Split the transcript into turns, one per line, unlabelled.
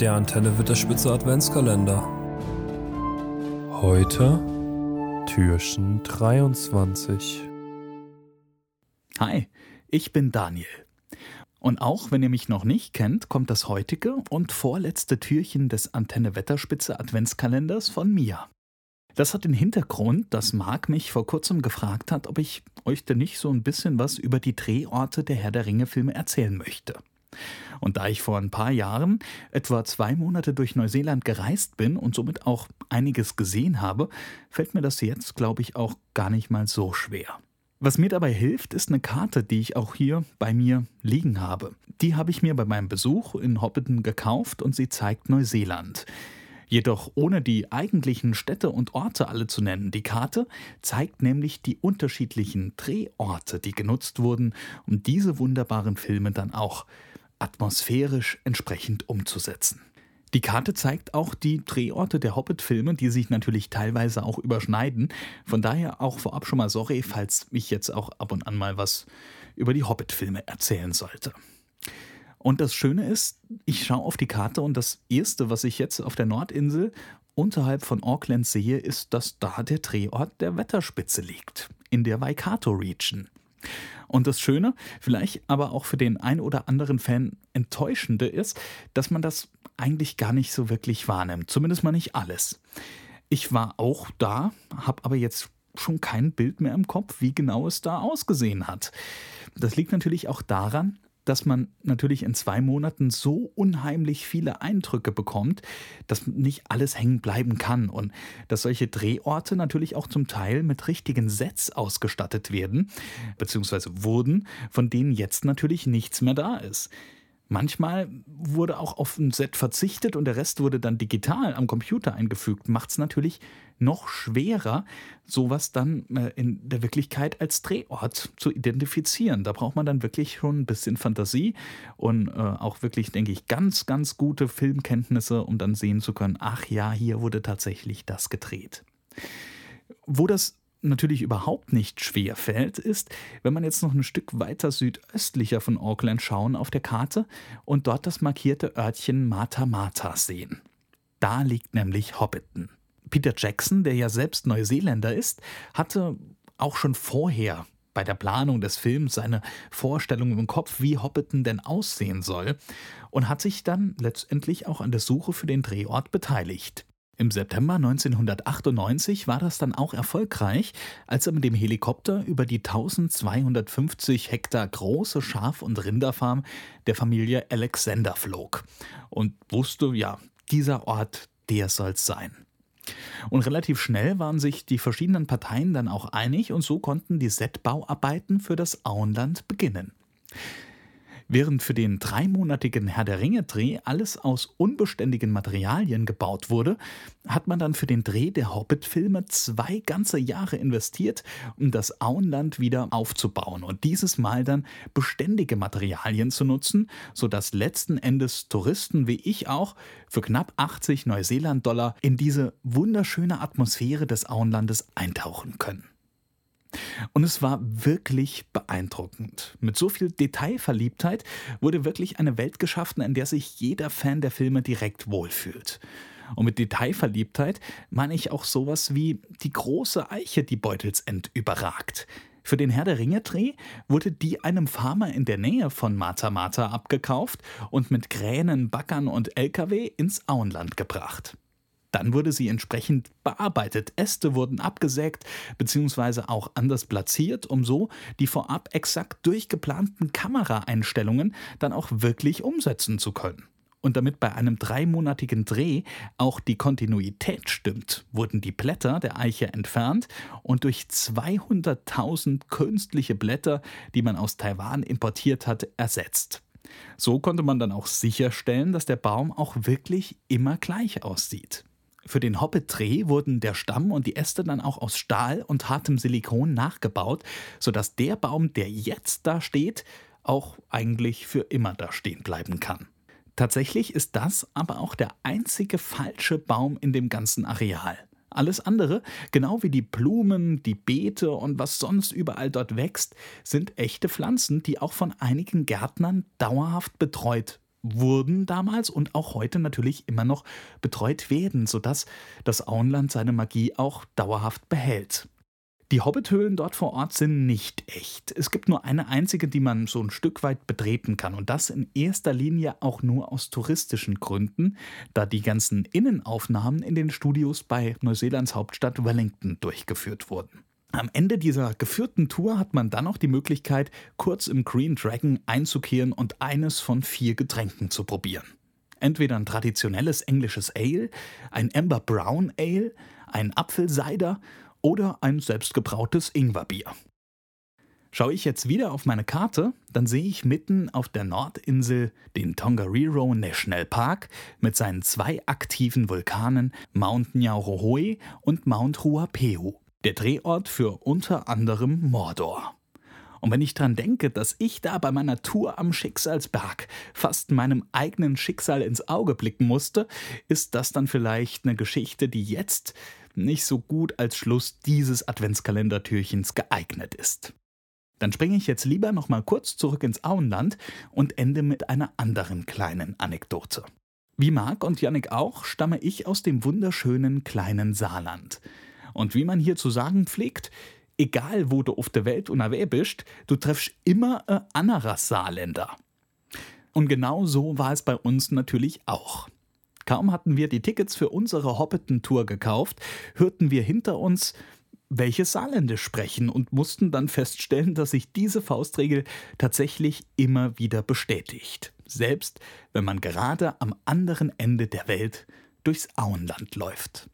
Der Antenne wird der Spitze Adventskalender. Heute Türchen 23.
Hi, ich bin Daniel. Und auch wenn ihr mich noch nicht kennt, kommt das heutige und vorletzte Türchen des Antenne Wetterspitze Adventskalenders von mir. Das hat den Hintergrund, dass Marc mich vor kurzem gefragt hat, ob ich euch denn nicht so ein bisschen was über die Drehorte der Herr der Ringe Filme erzählen möchte. Und da ich vor ein paar Jahren etwa zwei Monate durch Neuseeland gereist bin und somit auch einiges gesehen habe, fällt mir das jetzt, glaube ich, auch gar nicht mal so schwer. Was mir dabei hilft, ist eine Karte, die ich auch hier bei mir liegen habe. Die habe ich mir bei meinem Besuch in Hobbiton gekauft und sie zeigt Neuseeland. Jedoch ohne die eigentlichen Städte und Orte alle zu nennen. Die Karte zeigt nämlich die unterschiedlichen Drehorte, die genutzt wurden, um diese wunderbaren Filme dann auch atmosphärisch entsprechend umzusetzen. Die Karte zeigt auch die Drehorte der Hobbit-Filme, die sich natürlich teilweise auch überschneiden. Von daher auch vorab schon mal sorry, falls ich jetzt auch ab und an mal was über die Hobbit-Filme erzählen sollte. Und das Schöne ist, ich schaue auf die Karte und das Erste, was ich jetzt auf der Nordinsel unterhalb von Auckland sehe, ist, dass da der Drehort der Wetterspitze liegt, in der Waikato Region. Und das Schöne, vielleicht aber auch für den ein oder anderen Fan enttäuschende ist, dass man das eigentlich gar nicht so wirklich wahrnimmt. Zumindest mal nicht alles. Ich war auch da, habe aber jetzt schon kein Bild mehr im Kopf, wie genau es da ausgesehen hat. Das liegt natürlich auch daran, dass man natürlich in zwei Monaten so unheimlich viele Eindrücke bekommt, dass nicht alles hängen bleiben kann und dass solche Drehorte natürlich auch zum Teil mit richtigen Sets ausgestattet werden, beziehungsweise wurden, von denen jetzt natürlich nichts mehr da ist. Manchmal wurde auch auf ein Set verzichtet und der Rest wurde dann digital am Computer eingefügt. Macht es natürlich noch schwerer, sowas dann äh, in der Wirklichkeit als Drehort zu identifizieren. Da braucht man dann wirklich schon ein bisschen Fantasie und äh, auch wirklich, denke ich, ganz, ganz gute Filmkenntnisse, um dann sehen zu können, ach ja, hier wurde tatsächlich das gedreht. Wo das natürlich überhaupt nicht schwer fällt, ist, wenn man jetzt noch ein Stück weiter südöstlicher von Auckland schauen auf der Karte und dort das markierte Örtchen Mata Mata sehen. Da liegt nämlich Hobbiton. Peter Jackson, der ja selbst Neuseeländer ist, hatte auch schon vorher bei der Planung des Films seine Vorstellung im Kopf, wie Hobbiton denn aussehen soll, und hat sich dann letztendlich auch an der Suche für den Drehort beteiligt. Im September 1998 war das dann auch erfolgreich, als er mit dem Helikopter über die 1250 Hektar große Schaf- und Rinderfarm der Familie Alexander flog und wusste, ja, dieser Ort, der soll's sein. Und relativ schnell waren sich die verschiedenen Parteien dann auch einig und so konnten die Setbauarbeiten für das Auenland beginnen. Während für den dreimonatigen Herr der Ringe-Dreh alles aus unbeständigen Materialien gebaut wurde, hat man dann für den Dreh der Hobbit-Filme zwei ganze Jahre investiert, um das Auenland wieder aufzubauen und dieses Mal dann beständige Materialien zu nutzen, sodass letzten Endes Touristen wie ich auch für knapp 80 Neuseeland-Dollar in diese wunderschöne Atmosphäre des Auenlandes eintauchen können. Und es war wirklich beeindruckend. Mit so viel Detailverliebtheit wurde wirklich eine Welt geschaffen, in der sich jeder Fan der Filme direkt wohlfühlt. Und mit Detailverliebtheit meine ich auch sowas wie die große Eiche, die Beutelsend überragt. Für den Herr der Ringe-Dreh wurde die einem Farmer in der Nähe von Mata Mata abgekauft und mit Kränen, Backern und LKW ins Auenland gebracht. Dann wurde sie entsprechend bearbeitet. Äste wurden abgesägt bzw. auch anders platziert, um so die vorab exakt durchgeplanten Kameraeinstellungen dann auch wirklich umsetzen zu können. Und damit bei einem dreimonatigen Dreh auch die Kontinuität stimmt, wurden die Blätter der Eiche entfernt und durch 200.000 künstliche Blätter, die man aus Taiwan importiert hat, ersetzt. So konnte man dann auch sicherstellen, dass der Baum auch wirklich immer gleich aussieht. Für den Hobbit-Dreh wurden der Stamm und die Äste dann auch aus Stahl und hartem Silikon nachgebaut, sodass der Baum, der jetzt da steht, auch eigentlich für immer da stehen bleiben kann. Tatsächlich ist das aber auch der einzige falsche Baum in dem ganzen Areal. Alles andere, genau wie die Blumen, die Beete und was sonst überall dort wächst, sind echte Pflanzen, die auch von einigen Gärtnern dauerhaft betreut wurden damals und auch heute natürlich immer noch betreut werden, sodass das Auenland seine Magie auch dauerhaft behält. Die Hobbithöhlen dort vor Ort sind nicht echt. Es gibt nur eine einzige, die man so ein Stück weit betreten kann. Und das in erster Linie auch nur aus touristischen Gründen, da die ganzen Innenaufnahmen in den Studios bei Neuseelands Hauptstadt Wellington durchgeführt wurden. Am Ende dieser geführten Tour hat man dann auch die Möglichkeit, kurz im Green Dragon einzukehren und eines von vier Getränken zu probieren. Entweder ein traditionelles englisches Ale, ein Amber Brown Ale, ein Apfelsider oder ein selbstgebrautes Ingwerbier. Schaue ich jetzt wieder auf meine Karte, dann sehe ich mitten auf der Nordinsel den Tongariro National Park mit seinen zwei aktiven Vulkanen Mount Nyaurohoe und Mount Ruapehu, der Drehort für unter anderem Mordor. Und wenn ich dran denke, dass ich da bei meiner Tour am Schicksalsberg fast meinem eigenen Schicksal ins Auge blicken musste, ist das dann vielleicht eine Geschichte, die jetzt nicht so gut als Schluss dieses Adventskalendertürchens geeignet ist. Dann springe ich jetzt lieber noch mal kurz zurück ins Auenland und ende mit einer anderen kleinen Anekdote. Wie Marc und Yannick auch, stamme ich aus dem wunderschönen kleinen Saarland. Und wie man hier zu sagen pflegt, egal wo du auf der Welt unterwegs bist, du treffst immer ein anderer Saarländer. Und genau so war es bei uns natürlich auch. Kaum hatten wir die Tickets für unsere Hobbiton-Tour gekauft, hörten wir hinter uns welche Saarländisch sprechen und mussten dann feststellen, dass sich diese Faustregel tatsächlich immer wieder bestätigt. Selbst wenn man gerade am anderen Ende der Welt durchs Auenland läuft.